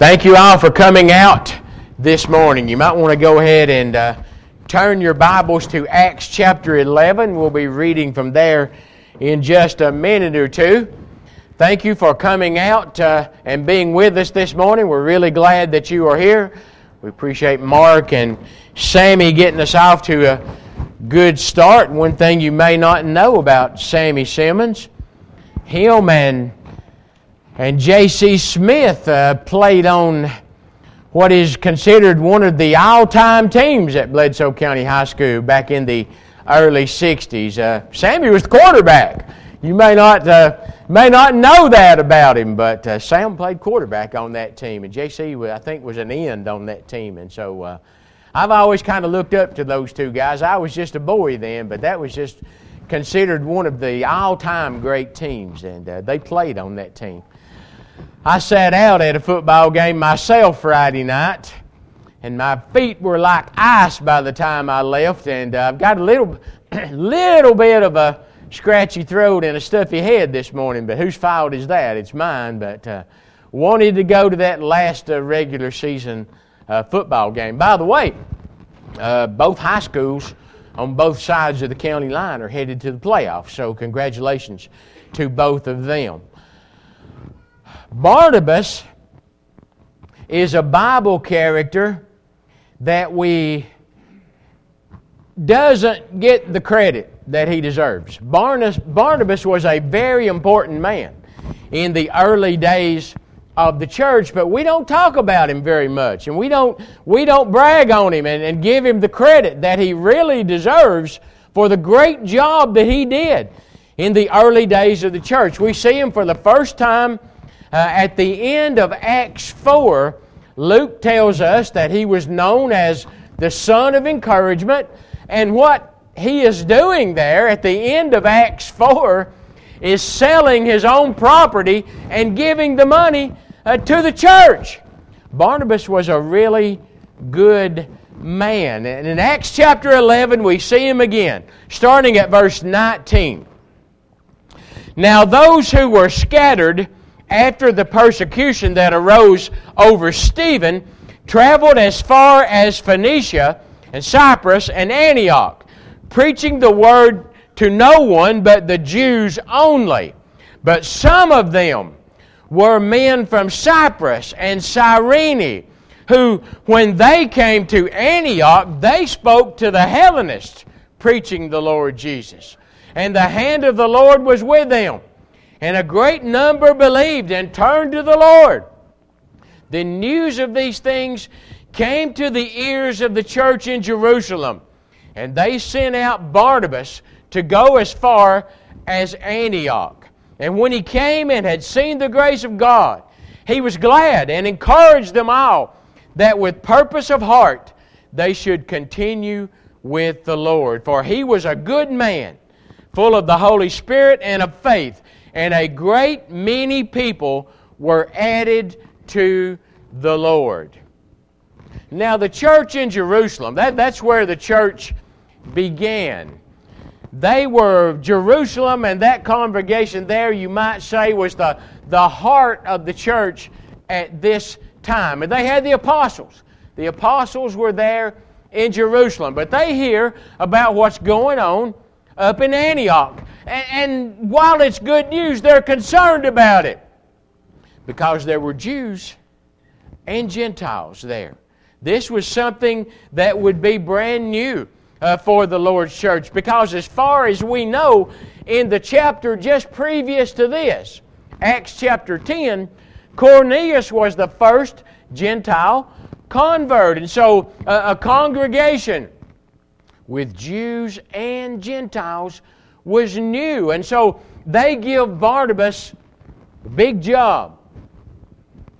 Thank you all for coming out this morning. You might want to go ahead and uh, turn your Bibles to Acts chapter 11. We'll be reading from there in just a minute or two. Thank you for coming out uh, and being with us this morning. We're really glad that you are here. We appreciate Mark and Sammy getting us off to a good start. One thing you may not know about Sammy Simmons, him and and J.C. Smith uh, played on what is considered one of the all time teams at Bledsoe County High School back in the early 60s. Uh, Sammy was the quarterback. You may not, uh, may not know that about him, but uh, Sam played quarterback on that team, and J.C., I think, was an end on that team. And so uh, I've always kind of looked up to those two guys. I was just a boy then, but that was just considered one of the all time great teams, and uh, they played on that team. I sat out at a football game myself Friday night, and my feet were like ice by the time I left, and uh, I've got a little, little bit of a scratchy throat and a stuffy head this morning. But whose fault is that? It's mine. But uh, wanted to go to that last uh, regular season uh, football game. By the way, uh, both high schools on both sides of the county line are headed to the playoffs. So congratulations to both of them. Barnabas is a Bible character that we doesn't get the credit that he deserves. Barnabas, Barnabas was a very important man in the early days of the church, but we don't talk about him very much, and we don't we don't brag on him and, and give him the credit that he really deserves for the great job that he did in the early days of the church. We see him for the first time uh, at the end of Acts 4, Luke tells us that he was known as the son of encouragement. And what he is doing there at the end of Acts 4 is selling his own property and giving the money uh, to the church. Barnabas was a really good man. And in Acts chapter 11, we see him again, starting at verse 19. Now, those who were scattered after the persecution that arose over Stephen, traveled as far as Phoenicia and Cyprus and Antioch, preaching the word to no one but the Jews only. But some of them were men from Cyprus and Cyrene, who, when they came to Antioch, they spoke to the Hellenists, preaching the Lord Jesus. And the hand of the Lord was with them and a great number believed and turned to the Lord. The news of these things came to the ears of the church in Jerusalem, and they sent out Barnabas to go as far as Antioch. And when he came and had seen the grace of God, he was glad and encouraged them all that with purpose of heart they should continue with the Lord. For he was a good man, full of the Holy Spirit and of faith and a great many people were added to the Lord. Now, the church in Jerusalem, that, that's where the church began. They were Jerusalem, and that congregation there, you might say, was the, the heart of the church at this time. And they had the apostles. The apostles were there in Jerusalem, but they hear about what's going on up in Antioch. And, and while it's good news, they're concerned about it because there were Jews and Gentiles there. This was something that would be brand new uh, for the Lord's church because, as far as we know, in the chapter just previous to this, Acts chapter 10, Cornelius was the first Gentile convert. And so, uh, a congregation with Jews and Gentiles was new. And so they give Barnabas a big job.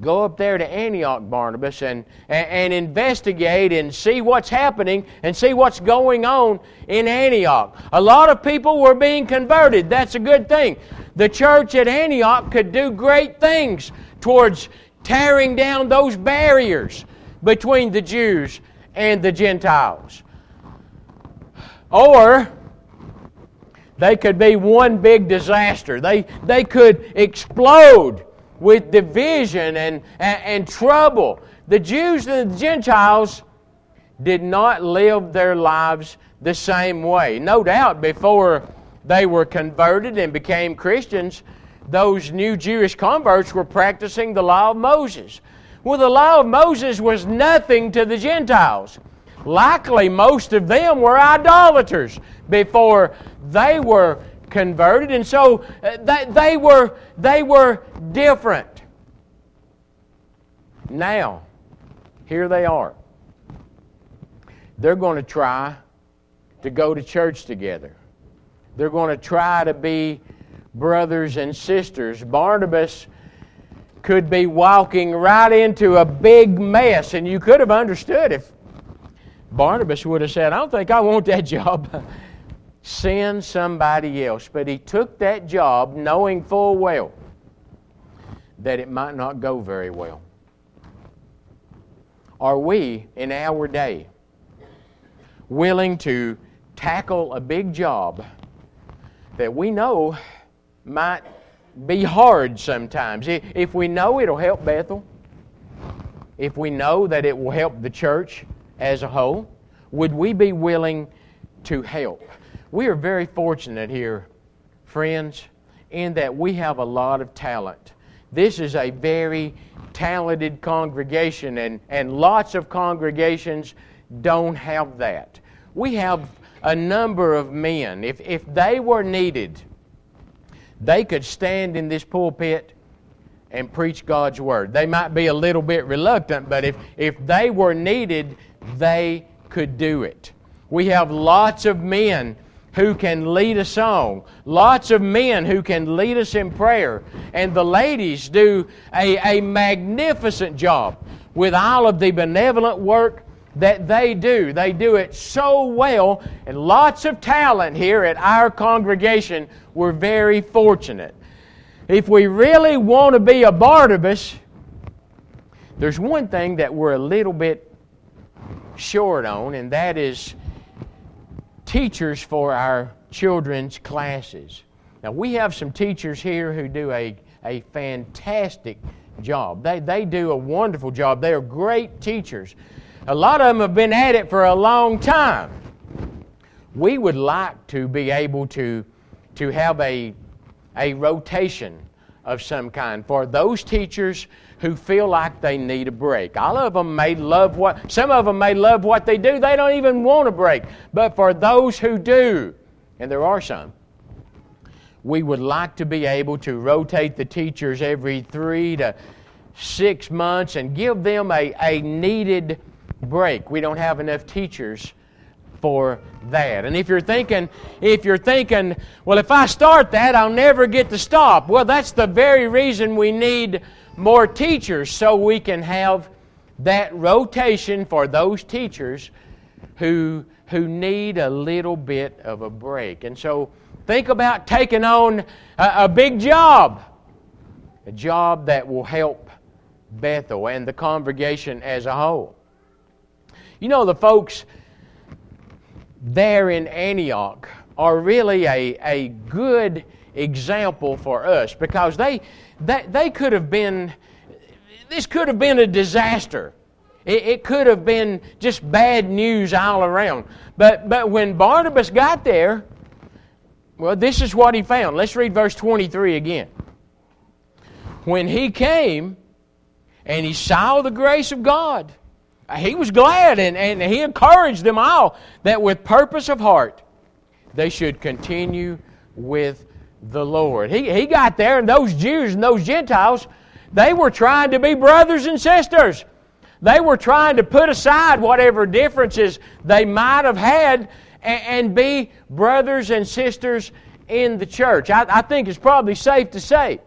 Go up there to Antioch, Barnabas, and, and, and, investigate and see what's happening and see what's going on in Antioch. A lot of people were being converted. That's a good thing. The church at Antioch could do great things towards tearing down those barriers between the Jews and the Gentiles. Or they could be one big disaster. They, they could explode with division and, and, and trouble. The Jews and the Gentiles did not live their lives the same way. No doubt, before they were converted and became Christians, those new Jewish converts were practicing the law of Moses. Well, the law of Moses was nothing to the Gentiles. Likely, most of them were idolaters before they were converted, and so uh, they, they, were, they were different. Now, here they are. They're going to try to go to church together. They're going to try to be brothers and sisters. Barnabas could be walking right into a big mess, and you could have understood if Barnabas would have said, I don't think I want that job. Send somebody else. But he took that job knowing full well that it might not go very well. Are we, in our day, willing to tackle a big job that we know might be hard sometimes. If we know it'll help Bethel, if we know that it will help the church as a whole, would we be willing to help? We are very fortunate here, friends, in that we have a lot of talent. This is a very talented congregation, and, and lots of congregations don't have that. We have a number of men. If, if they were needed, they could stand in this pulpit and preach God's Word. They might be a little bit reluctant, but if, if they were needed, they could do it. We have lots of men who can lead a song, lots of men who can lead us in prayer, and the ladies do a, a magnificent job with all of the benevolent work that they do. They do it so well, and lots of talent here at our congregation. We're very fortunate. If we really want to be a Barnabas, there's one thing that we're a little bit short on, and that is teachers for our children's classes. Now, we have some teachers here who do a, a fantastic job. They, they do a wonderful job. They are great teachers. A lot of them have been at it for a long time. We would like to be able to, to have a, a rotation of some kind for those teachers who feel like they need a break. All of them may love what, some of them may love what they do. They don't even want a break. But for those who do, and there are some, we would like to be able to rotate the teachers every three to six months and give them a, a needed break. We don't have enough teachers for that. And if you're thinking, if you're thinking, well, if I start that, I'll never get to stop. Well, that's the very reason we need more teachers so we can have that rotation for those teachers who who need a little bit of a break. And so think about taking on a, a big job. A job that will help Bethel and the congregation as a whole. You know, the folks there in Antioch are really a, a good example for us because they, they, they could have been, this could have been a disaster. It, it could have been just bad news all around. But, but when Barnabas got there, well, this is what he found. Let's read verse 23 again. When he came and he saw the grace of God, he was glad and, and he encouraged them all that with purpose of heart they should continue with the Lord. He, he got there, and those Jews and those Gentiles, they were trying to be brothers and sisters. They were trying to put aside whatever differences they might have had and, and be brothers and sisters in the church. I, I think it's probably safe to say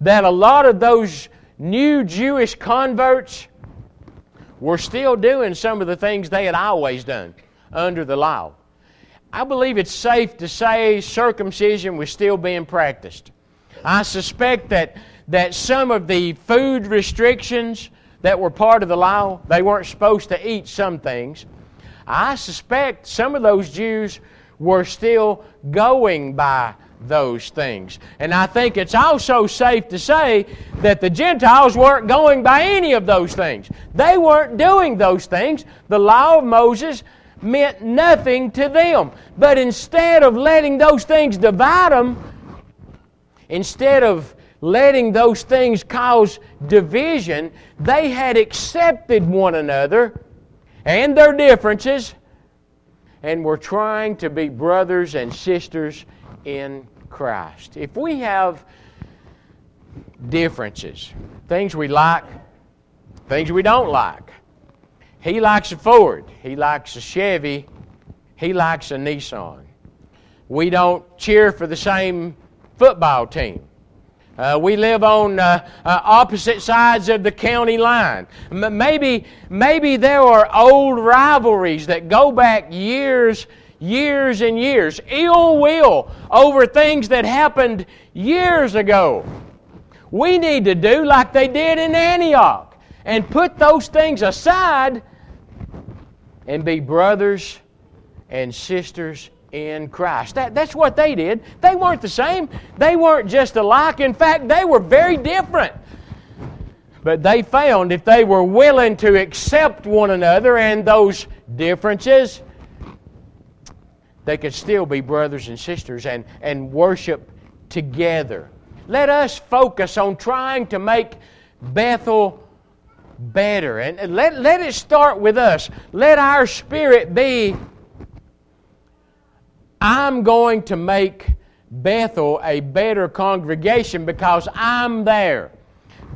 that a lot of those new Jewish converts were still doing some of the things they had always done under the law. I believe it's safe to say circumcision was still being practiced. I suspect that, that some of the food restrictions that were part of the law, they weren't supposed to eat some things. I suspect some of those Jews were still going by those things. And I think it's also safe to say that the Gentiles weren't going by any of those things. They weren't doing those things. The law of Moses meant nothing to them. But instead of letting those things divide them, instead of letting those things cause division, they had accepted one another and their differences and were trying to be brothers and sisters in Christ. If we have differences, things we like, things we don't like, he likes a Ford, he likes a Chevy, he likes a Nissan. We don't cheer for the same football team. Uh, we live on uh, uh, opposite sides of the county line. M- maybe, maybe there are old rivalries that go back years, years and years. Ill will over things that happened years ago. We need to do like they did in Antioch and put those things aside and be brothers and sisters in Christ. That, that's what they did. They weren't the same. They weren't just alike. In fact, they were very different. But they found if they were willing to accept one another and those differences, they could still be brothers and sisters and, and worship together. Let us focus on trying to make Bethel better. And let, let it start with us. Let our spirit be I'm going to make Bethel a better congregation because I'm there.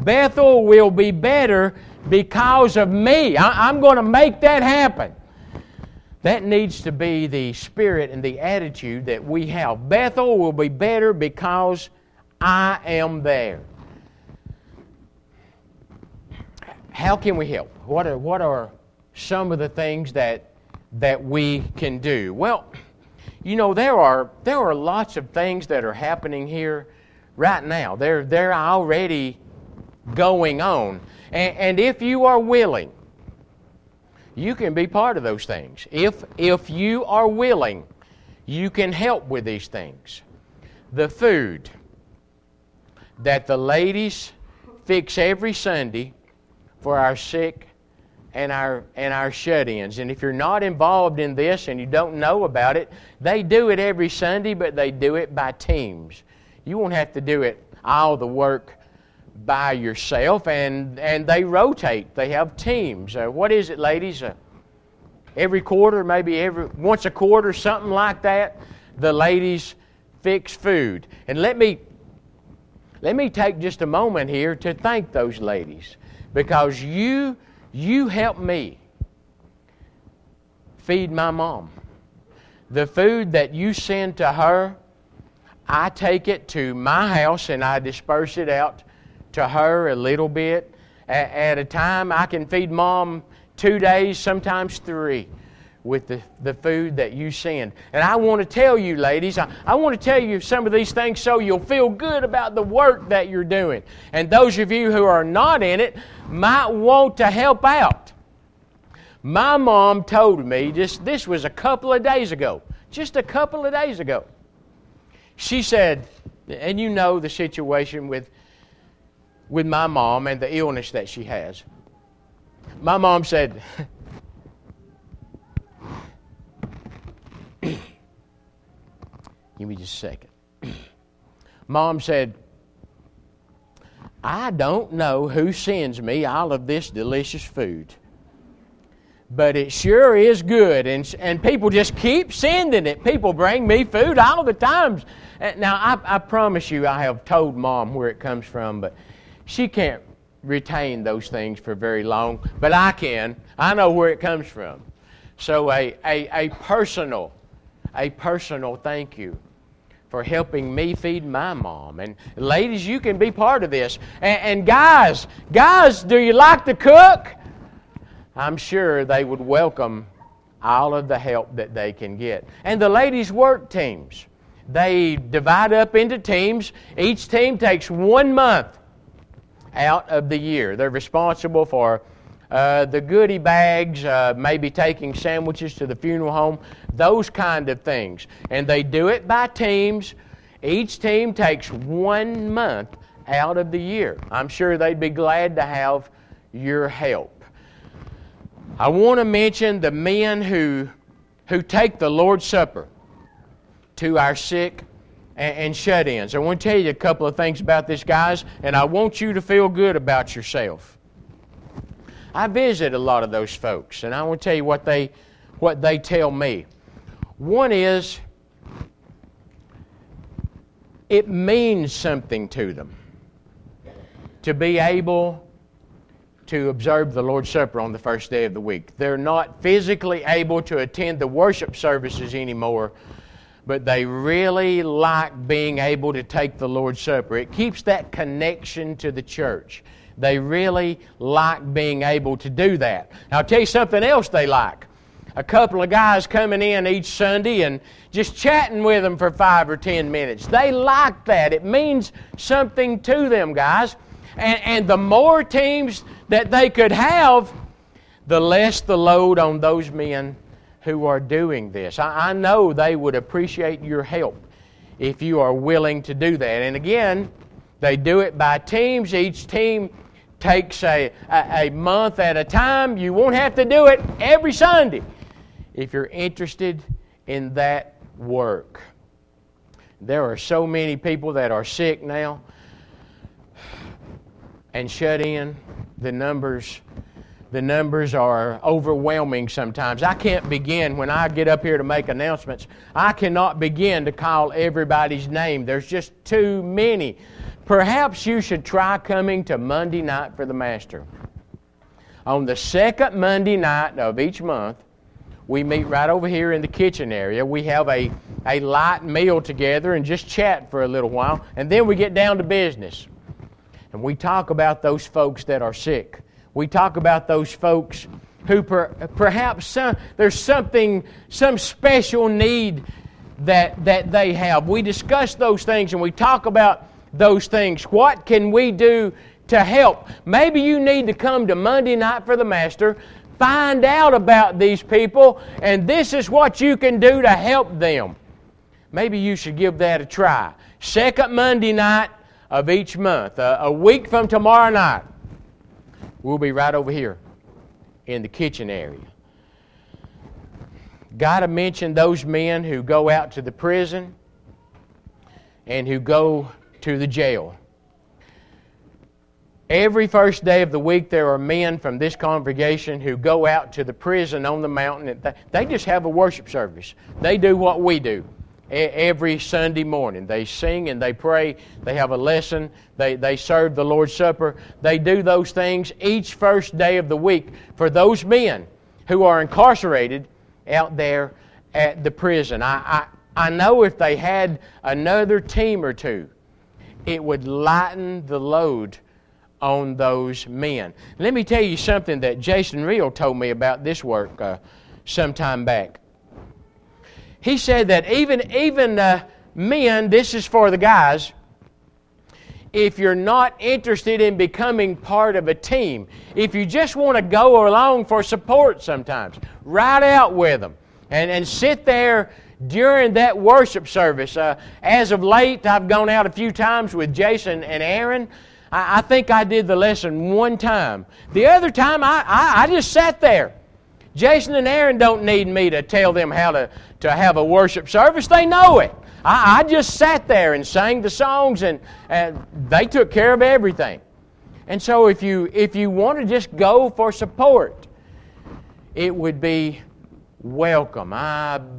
Bethel will be better because of me. I, am going to make that happen. That needs to be the spirit and the attitude that we have. Bethel will be better because I am there. How can we help? What are, what are some of the things that, that we can do? Well, you know, there are, there are lots of things that are happening here right now. They're, they're already going on. And, and if you are willing, you can be part of those things. If, if you are willing, you can help with these things. The food that the ladies fix every Sunday for our sick and our and our shut-ins. And if you're not involved in this and you don't know about it, they do it every Sunday, but they do it by teams. You won't have to do it all the work by yourself, and and they rotate. They have teams. Uh, what is it, ladies? Uh, every quarter, maybe every once a quarter, something like that. The ladies fix food, and let me let me take just a moment here to thank those ladies because you you help me feed my mom. The food that you send to her, I take it to my house and I disperse it out to her a little bit. At a time, I can feed mom two days, sometimes three with the, the food that you send. And I want to tell you, ladies, I, I want to tell you some of these things so you'll feel good about the work that you're doing. And those of you who are not in it might want to help out. My mom told me, just, this was a couple of days ago, just a couple of days ago. She said, and you know the situation with, with my mom and the illness that she has. My mom said, Give me just a second. Mom said, I don't know who sends me all of this delicious food, but it sure is good. And, and people just keep sending it. People bring me food all the times. Now, I, I promise you, I have told Mom where it comes from, but she can't retain those things for very long. But I can. I know where it comes from. So, a, a, a personal, a personal thank you for helping me feed my mom. And ladies, you can be part of this. And, and, guys, guys, do you like to cook? I'm sure they would welcome all of the help that they can get. And the ladies' work teams, they divide up into teams. Each team takes one month out of the year. They're responsible for uh, the goodie bags, uh, maybe taking sandwiches to the funeral home, those kind of things. And they do it by teams, Each team takes one month out of the year. I'm sure they'd be glad to have your help. I want to mention the men who, who take the Lord's Supper to our sick and, and shut ins. I want to tell you a couple of things about this, guys, and I want you to feel good about yourself. I visit a lot of those folks, and I want to tell you what they, what they tell me. One is, it means something to them to be able to observe the Lord's Supper on the first day of the week. They're not physically able to attend the worship services anymore, but they really like being able to take the Lord's Supper. It keeps that connection to the church. They really like being able to do that. Now, I'll tell you something else they like. A couple of guys coming in each Sunday and just chatting with them for five or ten minutes. They like that. It means something to them, guys. And, and the more teams that they could have, the less the load on those men who are doing this. I, I know they would appreciate your help if you are willing to do that. And again, they do it by teams. Each team takes a, a, a, month at a time. You won't have to do it every Sunday if you're interested in that work. There are so many people that are sick now and shut in. The numbers the numbers are overwhelming sometimes. I can't begin, when I get up here to make announcements, I cannot begin to call everybody's name. There's just too many. Perhaps you should try coming to Monday night for the Master. On the second Monday night of each month, we meet right over here in the kitchen area. We have a, a light meal together and just chat for a little while, and then we get down to business. And we talk about those folks that are sick we talk about those folks who per, perhaps some, there's something, some special need that, that they have. We discuss those things and we talk about those things. What can we do to help? Maybe you need to come to Monday night for the Master, find out about these people, and this is what you can do to help them. Maybe you should give that a try. Second Monday night of each month, a, a week from tomorrow night. We'll be right over here in the kitchen area. Got to mention those men who go out to the prison and who go to the jail. Every first day of the week, there are men from this congregation who go out to the prison on the mountain. They just have a worship service. They do what we do every Sunday morning. They sing and they pray. They have a lesson. They, they serve the Lord's Supper. They do those things each first day of the week for those men who are incarcerated out there at the prison. I, I, I know if they had another team or two, it would lighten the load on those men. Let me tell you something that Jason Reel told me about this work uh, some time back he said that even, even uh, men, this is for the guys, if you're not interested in becoming part of a team, if you just want to go along for support sometimes, ride out with them and, and sit there during that worship service. Uh, as of late, I've gone out a few times with Jason and Aaron. I, think I did the lesson one time. The other time, I, I, I just sat there. Jason and Aaron don't need me to tell them how to, to have a worship service. They know it. I, I just sat there and sang the songs, and, and they took care of everything. And so, if you, if you want to just go for support, it would be welcome.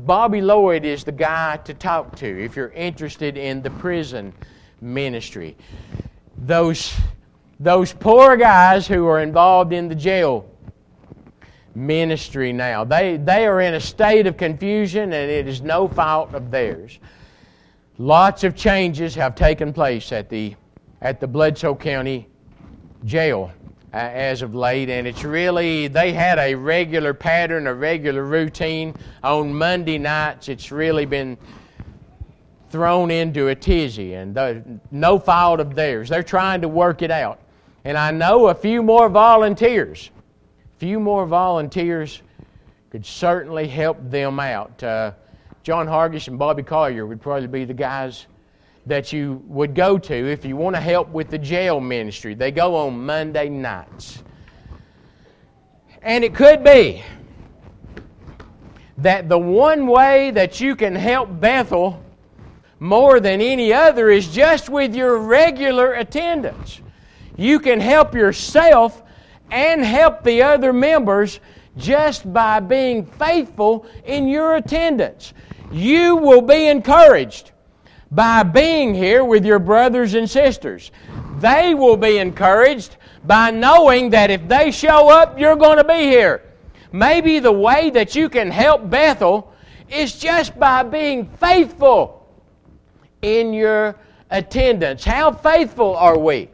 Bobby Lloyd is the guy to talk to if you're interested in the prison ministry. Those, those poor guys who are involved in the jail ministry now. They, they are in a state of confusion, and it is no fault of theirs. Lots of changes have taken place at the, at the Bledsoe County Jail uh, as of late, and it's really, they had a regular pattern, a regular routine. On Monday nights, it's really been thrown into a tizzy, and the, no fault of theirs. They're trying to work it out. And I know a few more volunteers few more volunteers could certainly help them out. Uh, John Hargis and Bobby Collier would probably be the guys that you would go to if you want to help with the jail ministry. They go on Monday nights. And it could be that the one way that you can help Bethel more than any other is just with your regular attendance. You can help yourself and help the other members just by being faithful in your attendance. You will be encouraged by being here with your brothers and sisters. They will be encouraged by knowing that if they show up, you're going to be here. Maybe the way that you can help Bethel is just by being faithful in your attendance. How faithful are we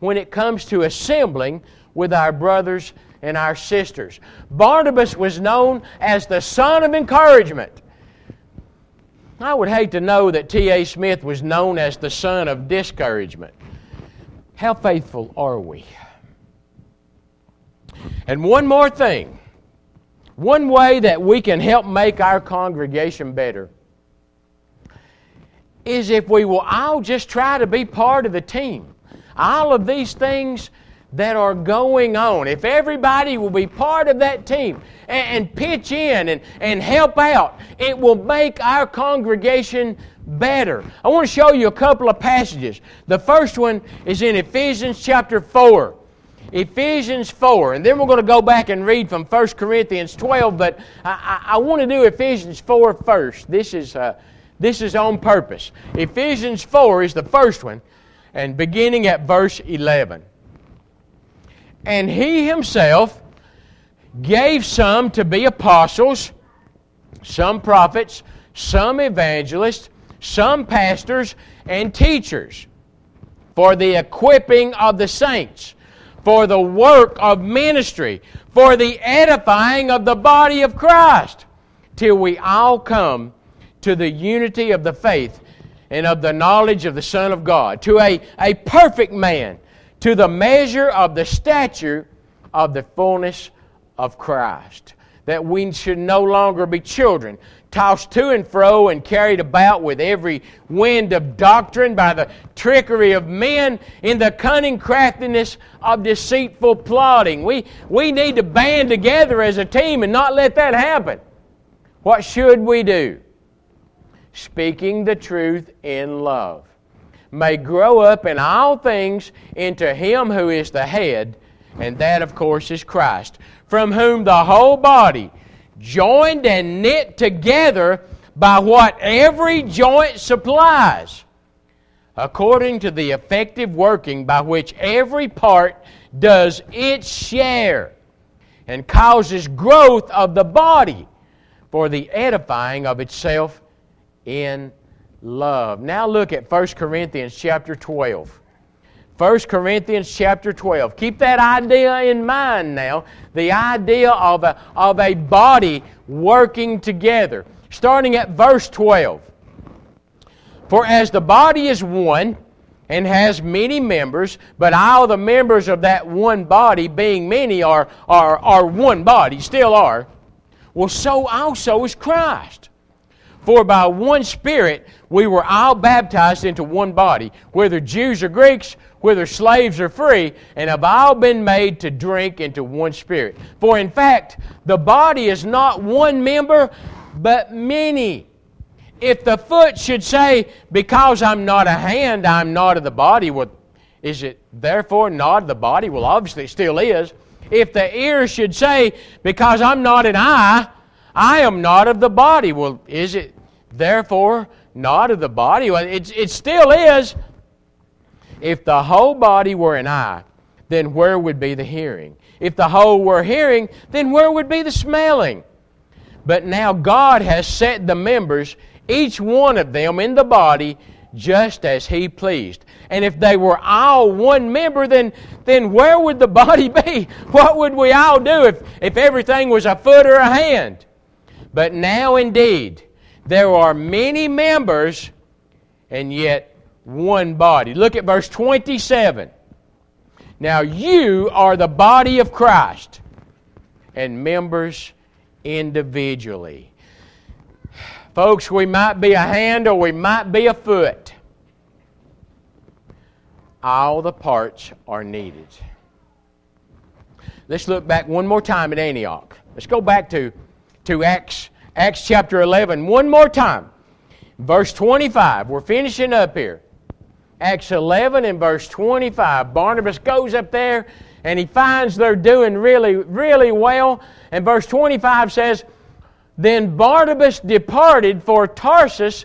when it comes to assembling with our brothers and our sisters? Barnabas was known as the son of encouragement. I would hate to know that T.A. Smith was known as the son of discouragement. How faithful are we? And one more thing one way that we can help make our congregation better is if we will all just try to be part of the team. All of these things that are going on, if everybody will be part of that team and, and pitch in and, and help out, it will make our congregation better. I want to show you a couple of passages. The first one is in Ephesians chapter 4. Ephesians 4, and then we're going to go back and read from 1 Corinthians 12, but I, I, I want to do Ephesians 4 first. This is, uh, this is on purpose. Ephesians 4 is the first one, and beginning at verse 11. And he himself gave some to be apostles, some prophets, some evangelists, some pastors, and teachers for the equipping of the saints for the work of ministry, for the edifying of the body of Christ, till we all come to the unity of the faith and of the knowledge of the Son of God, to a, a perfect man, to the measure of the stature of the fullness of Christ. That we should no longer be children, tossed to and fro and carried about with every wind of doctrine by the trickery of men in the cunning craftiness of deceitful plotting. We, we need to band together as a team and not let that happen. What should we do? Speaking the truth in love. May grow up in all things into Him who is the head, and that, of course, is Christ, from whom the whole body joined and knit together by what every joint supplies, according to the effective working by which every part does its share, and causes growth of the body for the edifying of itself in love. Now look at 1 Corinthians chapter 12. 1 Corinthians chapter 12. Keep that idea in mind now the idea of a, of a body working together. Starting at verse 12. For as the body is one and has many members, but all the members of that one body, being many, are, are, are one body, still are, well, so also is Christ. For by one Spirit we were all baptized into one body, whether Jews or Greeks, whether slaves or free, and have all been made to drink into one Spirit. For in fact, the body is not one member, but many. If the foot should say, Because I'm not a hand, I'm not of the body, well, is it therefore not of the body? Well, obviously it still is. If the ear should say, Because I'm not an eye, I am not of the body. Well, is it therefore not of the body? Well, it, it still is. If the whole body were an eye, then where would be the hearing? If the whole were hearing, then where would be the smelling? But now God has set the members, each one of them in the body, just as He pleased. And if they were all one member, then, then where would the body be? What would we all do if, if everything was a foot or a hand? But now indeed, there are many members, and yet one body. Look at verse 27. Now you are the body of Christ and members individually. Folks, we might be a hand or we might be a foot, all the parts are needed. Let's look back one more time at Antioch. Let's go back to, to Acts, Acts chapter 11 one more time. Verse 25. We're finishing up here. Acts 11 and verse 25. Barnabas goes up there and he finds they're doing really, really well. And verse 25 says, Then Barnabas departed for Tarsus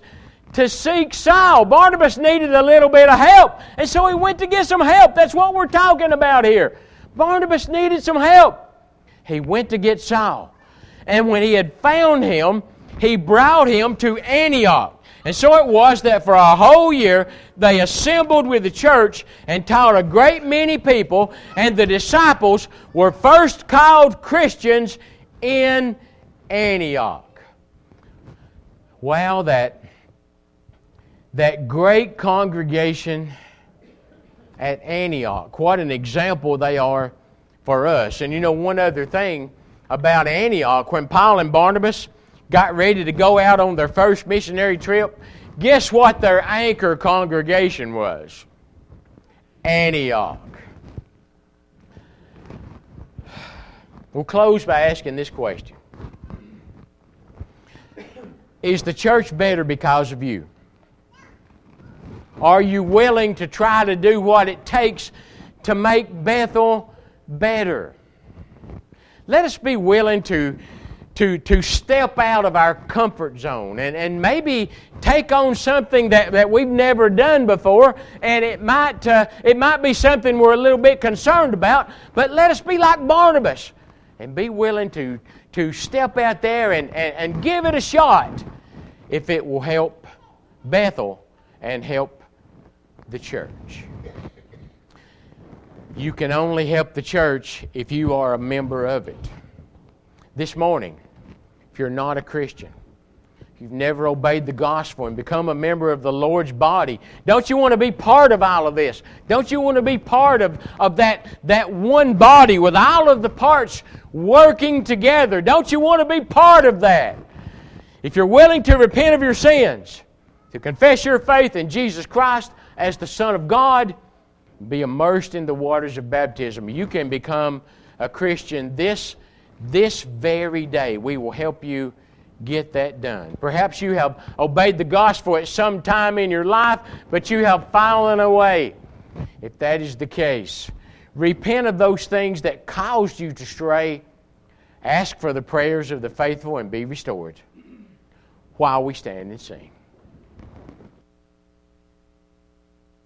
to seek Saul. Barnabas needed a little bit of help, and so he went to get some help. That's what we're talking about here. Barnabas needed some help. He went to get Saul. And when he had found him, he brought him to Antioch. And so it was that for a whole year they assembled with the church and taught a great many people, and the disciples were first called Christians in Antioch. Wow, that, that great congregation at Antioch. What an example they are for us. And you know, one other thing about Antioch, when Paul and Barnabas got ready to go out on their first missionary trip, guess what their anchor congregation was? Antioch. We'll close by asking this question Is the church better because of you? Are you willing to try to do what it takes to make Bethel better? Let us be willing to, to, to step out of our comfort zone and, and maybe take on something that, that we've never done before, and it might, uh, it might be something we're a little bit concerned about, but let us be like Barnabas and be willing to, to step out there and, and, and give it a shot if it will help Bethel and help the church. You can only help the church if you are a member of it. This morning, if you're not a Christian, if you've never obeyed the gospel and become a member of the Lord's body, don't you want to be part of all of this? Don't you want to be part of, of that, that one body with all of the parts working together? Don't you want to be part of that? If you're willing to repent of your sins, to confess your faith in Jesus Christ, as the Son of God, be immersed in the waters of baptism. You can become a Christian this, this very day. We will help you get that done. Perhaps you have obeyed the gospel at some time in your life, but you have fallen away. If that is the case, repent of those things that caused you to stray. Ask for the prayers of the faithful and be restored while we stand and sing.